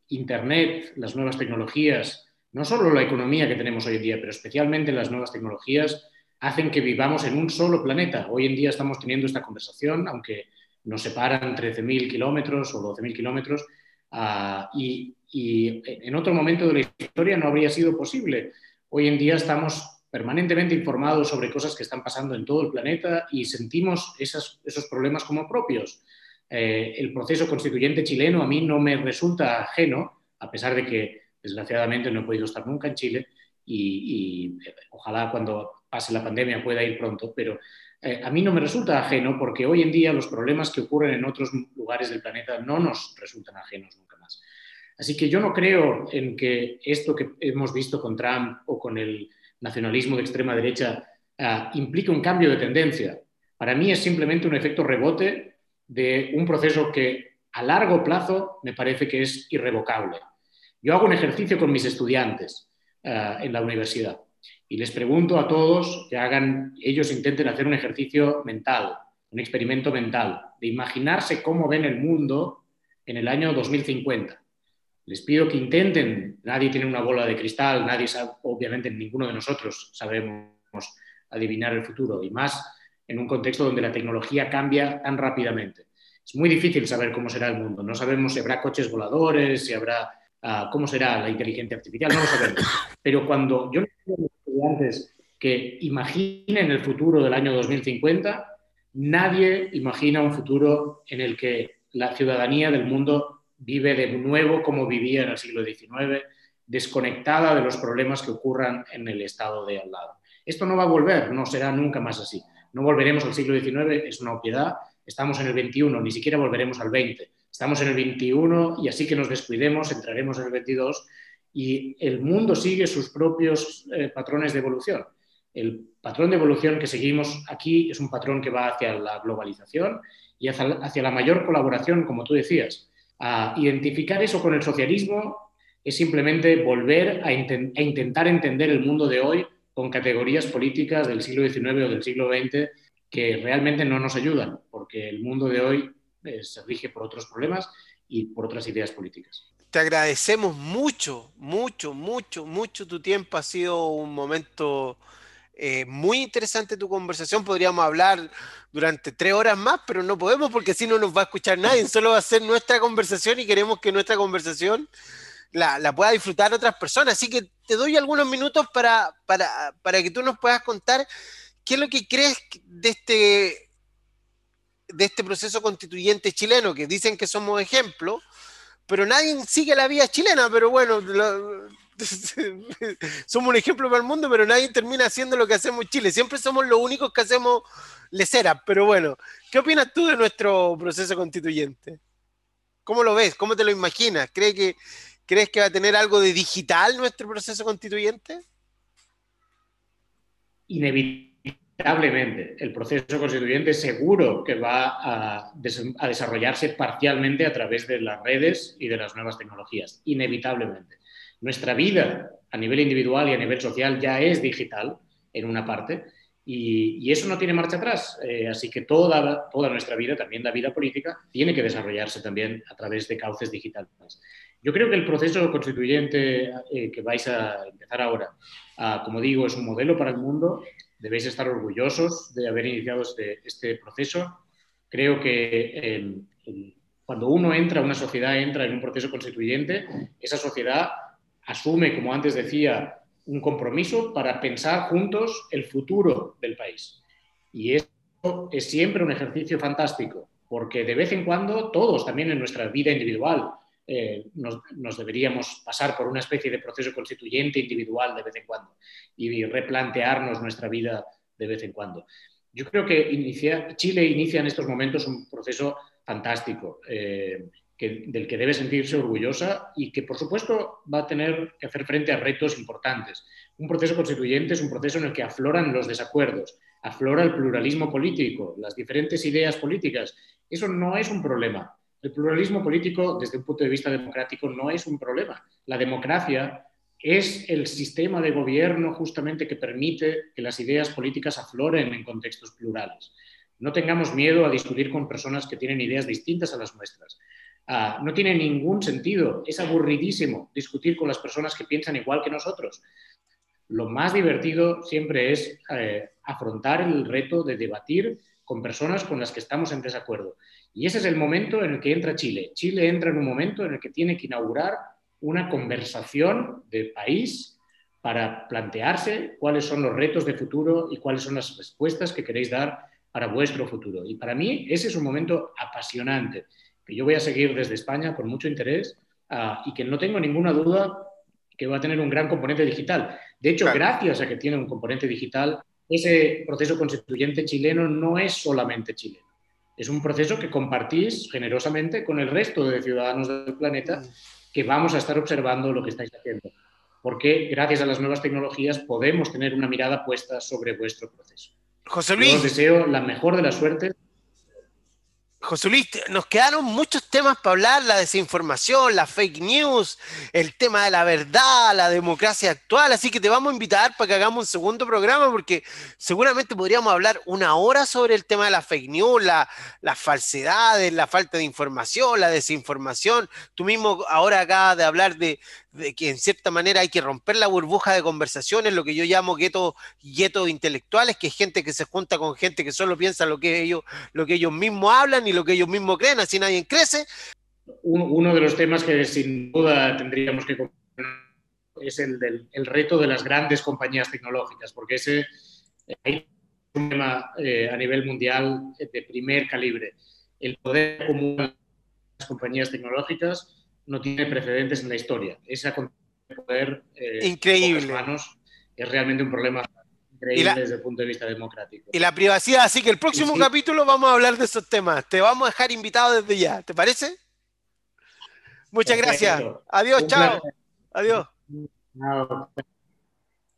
Internet, las nuevas tecnologías, no solo la economía que tenemos hoy en día, pero especialmente las nuevas tecnologías, hacen que vivamos en un solo planeta. Hoy en día estamos teniendo esta conversación, aunque nos separan 13.000 kilómetros o 12.000 kilómetros ah, y, en otro momento de la historia no habría sido posible. Hoy en día estamos permanentemente informados sobre cosas que están pasando en todo el planeta y sentimos esos problemas como propios. Eh, el proceso constituyente chileno a mí no me resulta ajeno, a pesar de que desgraciadamente no he podido estar nunca en Chile y, y ojalá cuando pase la pandemia pueda ir pronto, pero eh, a mí no me resulta ajeno porque hoy en día los problemas que ocurren en otros lugares del planeta no nos resultan ajenos nunca más. Así que yo no creo en que esto que hemos visto con Trump o con el nacionalismo de extrema derecha ah, implique un cambio de tendencia. Para mí es simplemente un efecto rebote de un proceso que a largo plazo me parece que es irrevocable. Yo hago un ejercicio con mis estudiantes ah, en la universidad y les pregunto a todos que hagan, ellos intenten hacer un ejercicio mental, un experimento mental, de imaginarse cómo ven el mundo en el año 2050. Les pido que intenten, nadie tiene una bola de cristal, nadie sabe, obviamente ninguno de nosotros sabemos adivinar el futuro, y más en un contexto donde la tecnología cambia tan rápidamente. Es muy difícil saber cómo será el mundo. No sabemos si habrá coches voladores, si habrá ah, cómo será la inteligencia artificial, no lo sabemos. Pero cuando yo estudiantes que imaginen el futuro del año 2050, nadie imagina un futuro en el que la ciudadanía del mundo vive de nuevo como vivía en el siglo XIX, desconectada de los problemas que ocurran en el estado de al lado. Esto no va a volver, no será nunca más así. No volveremos al siglo XIX, es una obviedad. Estamos en el XXI, ni siquiera volveremos al XX. Estamos en el XXI y así que nos descuidemos, entraremos en el XXII y el mundo sigue sus propios eh, patrones de evolución. El patrón de evolución que seguimos aquí es un patrón que va hacia la globalización y hacia, la mayor colaboración, como tú decías. A identificar eso con el socialismo es simplemente volver a, intentar entender el mundo de hoy con categorías políticas del siglo XIX o del siglo XX que realmente no nos ayudan, porque el mundo de hoy eh, se rige por otros problemas y por otras ideas políticas. Te agradecemos mucho, mucho, mucho, mucho tu tiempo. Ha sido un momento eh, muy interesante tu conversación. Podríamos hablar durante tres horas más, pero no podemos porque si no nos va a escuchar nadie. Solo va a ser nuestra conversación y queremos que nuestra conversación la, la pueda disfrutar otras personas. Así que te doy algunos minutos para, para, para que tú nos puedas contar qué es lo que crees de este, de este proceso constituyente chileno, que dicen que somos ejemplo, pero nadie sigue la vía chilena, pero bueno, somos un ejemplo para el mundo, pero nadie termina haciendo lo que hacemos en Chile. Siempre somos los únicos que hacemos lecera, pero bueno, ¿qué opinas tú de nuestro proceso constituyente? ¿Cómo lo ves? ¿Cómo te lo imaginas? ¿Crees que, ¿Crees que va a tener algo de digital nuestro proceso constituyente? Inevitablemente. El proceso constituyente seguro que va a, a desarrollarse parcialmente a través de las redes y de las nuevas tecnologías. Inevitablemente. Nuestra vida a nivel individual y a nivel social ya es digital en una parte y, eso no tiene marcha atrás. Eh, así que toda, toda nuestra vida, también la vida política, tiene que desarrollarse también a través de cauces digitales. Yo creo que el proceso constituyente eh, que vais a empezar ahora, ah, como digo, es un modelo para el mundo. Debéis estar orgullosos de haber iniciado este, este proceso. Creo que cuando uno entra, una sociedad entra en un proceso constituyente, esa sociedad asume, como antes decía, un compromiso para pensar juntos el futuro del país. Y eso es siempre un ejercicio fantástico, porque de vez en cuando todos, también en nuestra vida individual, eh, nos, deberíamos pasar por una especie de proceso constituyente individual de vez en cuando y replantearnos nuestra vida de vez en cuando. Yo creo que Chile inicia en estos momentos un proceso fantástico. Eh, del que debe sentirse orgullosa y que, por supuesto, va a tener que hacer frente a retos importantes. Un proceso constituyente es un proceso en el que afloran los desacuerdos, aflora el pluralismo político, las diferentes ideas políticas. Eso no es un problema. El pluralismo político, desde un punto de vista democrático, no es un problema. La democracia es el sistema de gobierno justamente que permite que las ideas políticas afloren en contextos plurales. No tengamos miedo a discutir con personas que tienen ideas distintas a las nuestras. Ah, no tiene ningún sentido, es aburridísimo discutir con las personas que piensan igual que nosotros. Lo más divertido siempre es eh, afrontar el reto de debatir con personas con las que estamos en desacuerdo. Y ese es el momento en el que entra Chile. Chile entra en un momento en el que tiene que inaugurar una conversación de país para plantearse cuáles son los retos de futuro y cuáles son las respuestas que queréis dar para vuestro futuro. Y para mí ese es un momento apasionante que yo voy a seguir desde España con mucho interés ah, y que no tengo ninguna duda que va a tener un gran componente digital. De hecho, gracias a que tiene un componente digital, ese proceso constituyente chileno no es solamente chileno. Es un proceso que compartís generosamente con el resto de ciudadanos del planeta mm. que vamos a estar observando lo que estáis haciendo. Porque gracias a las nuevas tecnologías podemos tener una mirada puesta sobre vuestro proceso. José Luis. os deseo la mejor de las suertes José nos quedaron muchos temas para hablar, la desinformación, la fake news, el tema de la verdad, la democracia actual, así que te vamos a invitar para que hagamos un segundo programa porque seguramente podríamos hablar una hora sobre el tema de la fake news, la, las falsedades, la falta de información, la desinformación. Tú mismo ahora acabas de hablar de, de que en cierta manera hay que romper la burbuja de conversaciones, lo que yo llamo guetos gueto intelectuales, que es gente que se junta con gente que solo piensa lo que ellos, lo que ellos mismos hablan y lo que ellos mismos creen, así nadie crece. Uno de los temas que sin duda tendríamos que es el del el reto de las grandes compañías tecnológicas, porque ese es un tema eh, a nivel mundial de primer calibre. El poder común de las compañías tecnológicas no tiene precedentes en la historia. Esa poder eh, increíble manos es realmente un problema increíble desde el punto de vista democrático. Y la privacidad, así que el próximo capítulo vamos a hablar de esos temas. Te vamos a dejar invitado desde ya, ¿te parece? Muchas gracias. Adiós, chao. Adiós.